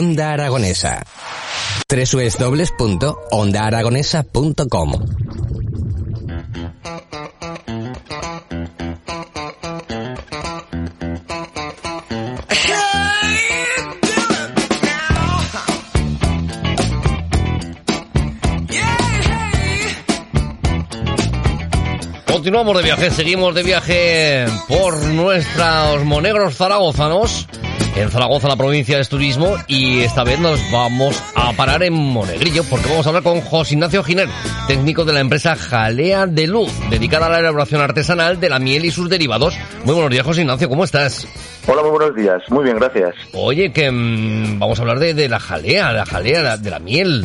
Onda Aragonesa. www.ondaaragonesa.com Continuamos de viaje, seguimos de viaje por nuestros monegros zaragozanos. En Zaragoza, la provincia de turismo, y esta vez nos vamos a parar en Monegrillo, porque vamos a hablar con José Ignacio Giner, técnico de la empresa Jalea de Luz, dedicada a la elaboración artesanal de la miel y sus derivados. Muy buenos días, José Ignacio, ¿cómo estás? Hola, muy buenos días. Muy bien, gracias. Oye, que mm, vamos a hablar de, de la jalea, la jalea, la- de la miel.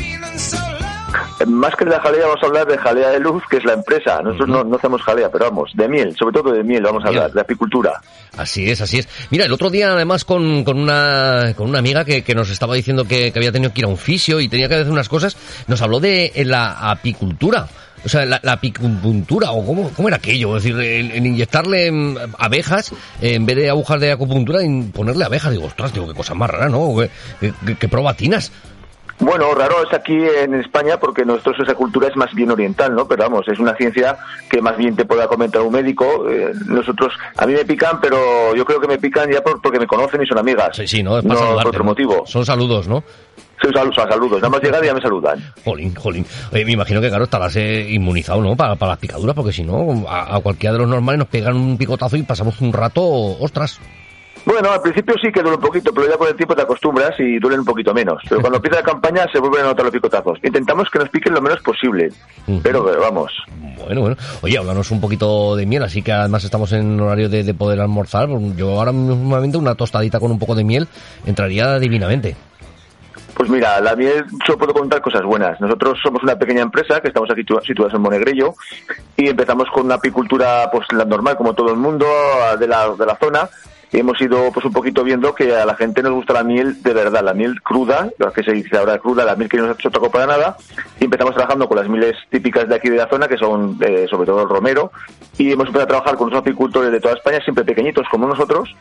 Más que de la jalea, vamos a hablar de jalea de luz, que es la empresa. Nosotros no, no hacemos jalea, pero vamos, de miel, sobre todo de miel, vamos a Miel. hablar, de apicultura. Así es, así es. Mira, el otro día además con, con una con una amiga que, que nos estaba diciendo que, que había tenido que ir a un fisio y tenía que hacer unas cosas, nos habló de eh, la apicultura. O sea, la, la apicultura, o cómo, cómo era aquello, es decir, en, en inyectarle mm, abejas, eh, en vez de agujas de acupuntura, en ponerle abejas. Digo, ostras, digo, qué cosa más rara, ¿no? Qué- qué- qué probatinas. Bueno, raro es aquí en España porque nosotros esa cultura es más bien oriental, ¿no? Pero vamos, es una ciencia que más bien te pueda comentar un médico. Eh, nosotros, a mí me pican, pero yo creo que me pican ya por- porque me conocen y son amigas. Sí, sí, ¿no? Es para no saludarte, por otro ¿no? motivo. Son saludos, ¿no? Sí, saludos, saludos. Nada más llegar y ya me saludan. Jolín, jolín. Oye, me imagino que, claro, estarás eh, inmunizado, ¿no? Para, para las picaduras, porque si no, a, a cualquiera de los normales nos pegan un picotazo y pasamos un rato, ostras. Bueno, al principio sí que duele un poquito, pero ya con el tiempo te acostumbras y duelen un poquito menos. Pero cuando empieza la campaña se vuelven a notar los picotazos. Intentamos que nos piquen lo menos posible, pero vamos. Bueno, bueno. Oye, háblanos un poquito de miel, así que además estamos en horario de, de poder almorzar. Yo ahora mismamente una tostadita con un poco de miel entraría divinamente. Pues mira, la miel solo puedo contar cosas buenas. Nosotros somos una pequeña empresa que estamos aquí situa- situados en Monegrillo y empezamos con una apicultura pues la normal como todo el mundo de la, de la zona hemos ido pues un poquito viendo que a la gente nos gusta la miel de verdad, la miel cruda, lo que se dice ahora cruda, la miel que no se toca para nada y empezamos trabajando con las mieles típicas de aquí de la zona que son eh, sobre todo el romero y hemos empezado a trabajar con unos apicultores de toda España, siempre pequeñitos como nosotros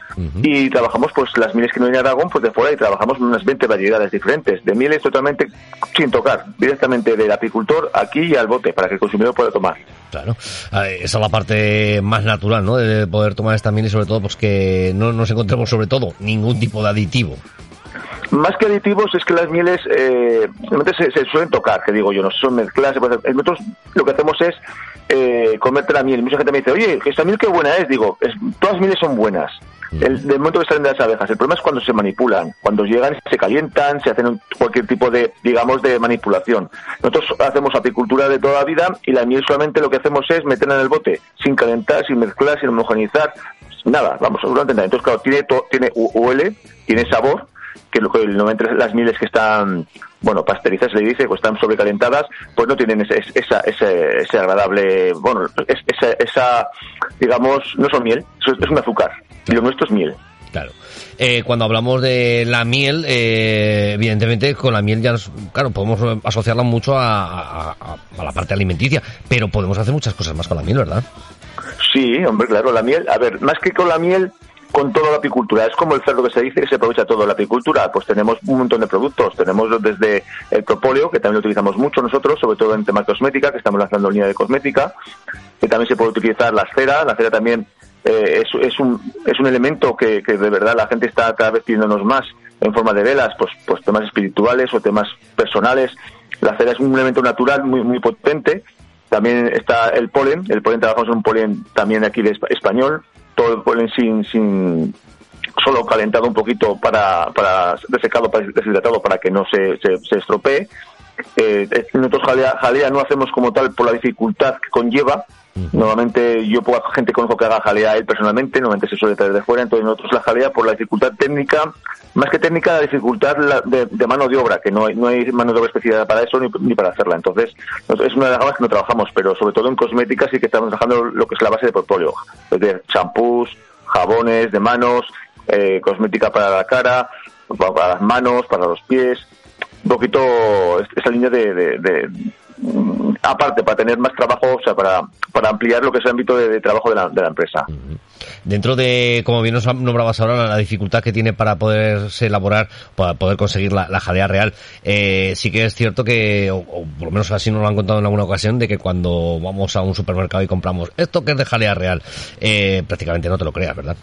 y trabajamos pues las mieles que no vienen de Aragón pues de fuera y trabajamos unas 20 variedades diferentes de mieles totalmente sin tocar, directamente del apicultor aquí y al bote para que el consumidor pueda tomar. Claro. Eh, Esa es la parte más natural, ¿no? De poder tomar esta miel y sobre todo, pues que no nos encontremos sobre todo ningún tipo de aditivo. Más que aditivos es que las mieles eh, realmente se, se suelen tocar, que digo yo, no son mezcladas. Nosotros lo que hacemos es eh, comerte la miel. Mucha gente me dice, oye, esta miel qué buena es. Digo, es- todas las mieles son buenas. El, del momento que salen de las abejas. El problema es cuando se manipulan, cuando llegan, se calientan, se hacen cualquier tipo de, digamos, de manipulación. Nosotros hacemos apicultura de toda la vida y la miel solamente lo que hacemos es meterla en el bote, sin calentar, sin mezclar, sin homogeneizar, nada, vamos, durante Entonces, claro, tiene, to- tiene hu- huele, tiene sabor, que el 90 de las mieles que están, bueno, pasteurizadas se le dice, pues están sobrecalentadas, pues no tienen ese, esa, ese, ese agradable, bueno, es- esa, esa, digamos, no son miel, es, un azúcar, y lo nuestro es miel. Claro. Eh, cuando hablamos de la miel, eh, evidentemente con la miel ya, nos- claro, podemos asociarla mucho a- a la parte alimenticia, pero podemos hacer muchas cosas más con la miel, ¿verdad? Sí, hombre, claro, la miel, a ver, más que con la miel, con toda la apicultura. Es como el cerdo que se dice que se aprovecha todo la apicultura. Pues tenemos un montón de productos. Tenemos desde el propóleo, que también lo utilizamos mucho nosotros, sobre todo en tema cosmética, que estamos lanzando línea de cosmética. Que también se puede utilizar la cera. La cera también eh, es, un, es un elemento que, que de verdad la gente está cada vez pidiéndonos más en forma de velas, pues, pues temas espirituales o temas personales. La cera es un elemento natural muy, muy potente. También está el polen. El polen trabajamos en un polen también aquí de espa- español. Todo el polen sin, sin solo calentado un poquito para, para desecado, para deshidratado para que no se, se, estropee. Eh, eh, nosotros jalea, jalea no hacemos como tal por la dificultad que conlleva, Normalmente yo poca gente conozco que haga jalea él personalmente, normalmente se suele traer de fuera, entonces nosotros la jalea por la dificultad técnica, más que técnica, la dificultad de, mano de obra, que no hay, no hay mano de obra especial para eso ni, para hacerla. Entonces es una de las gamas que no trabajamos, pero sobre todo en cosmética sí que estamos trabajando lo que es la base de portfolio, es decir, champús, jabones de manos, eh, cosmética para la cara, para las manos, para los pies, un poquito esa línea de Mm, aparte para tener más trabajo, o sea, para, para ampliar lo que es el ámbito de, trabajo de la, de la, empresa. Dentro de, como bien nos nombrabas ahora, la dificultad que tiene para poderse elaborar, para poder conseguir la, la jalea real, eh, sí que es cierto que, o, por lo menos así nos lo han contado en alguna ocasión, de que cuando vamos a un supermercado y compramos esto que es de jalea real, eh, prácticamente no te lo creas, ¿verdad?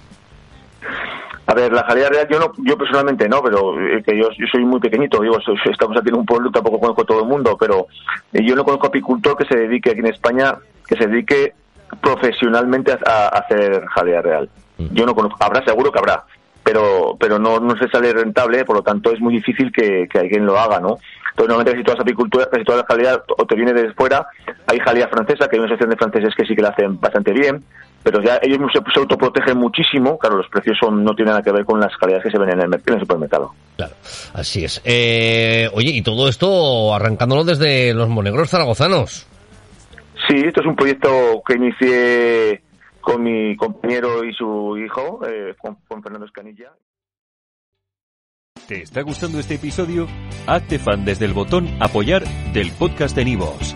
A ver, la jalea real, yo no, yo personalmente no, pero eh, que yo, soy muy pequeñito, digo, estamos aquí en un pueblo, tampoco conozco todo el mundo, pero eh, yo no conozco apicultor que se dedique aquí en España, que se dedique profesionalmente a, hacer jalea real. Mm. Yo no conozco, habrá seguro que habrá, pero pero no, no se sale rentable, por lo tanto es muy difícil que, alguien lo haga, ¿no? Entonces, normalmente casi todas las apiculturas, casi toda la jalea o te viene desde fuera. Hay jalea francesa, que hay una sección de franceses que sí que la hacen bastante bien, pero ya ellos se, autoprotegen muchísimo. Claro, los precios son, no tienen nada que ver con las calidades que se ven en el, en el supermercado. Claro, así es. Eh, oye, y todo esto arrancándolo desde los monegros zaragozanos. Sí, esto es un proyecto que inicié con mi compañero y su hijo, eh, Juan, Fernando Escanilla. ¿Te está gustando este episodio? Hazte fan desde el botón apoyar del podcast de Nivos.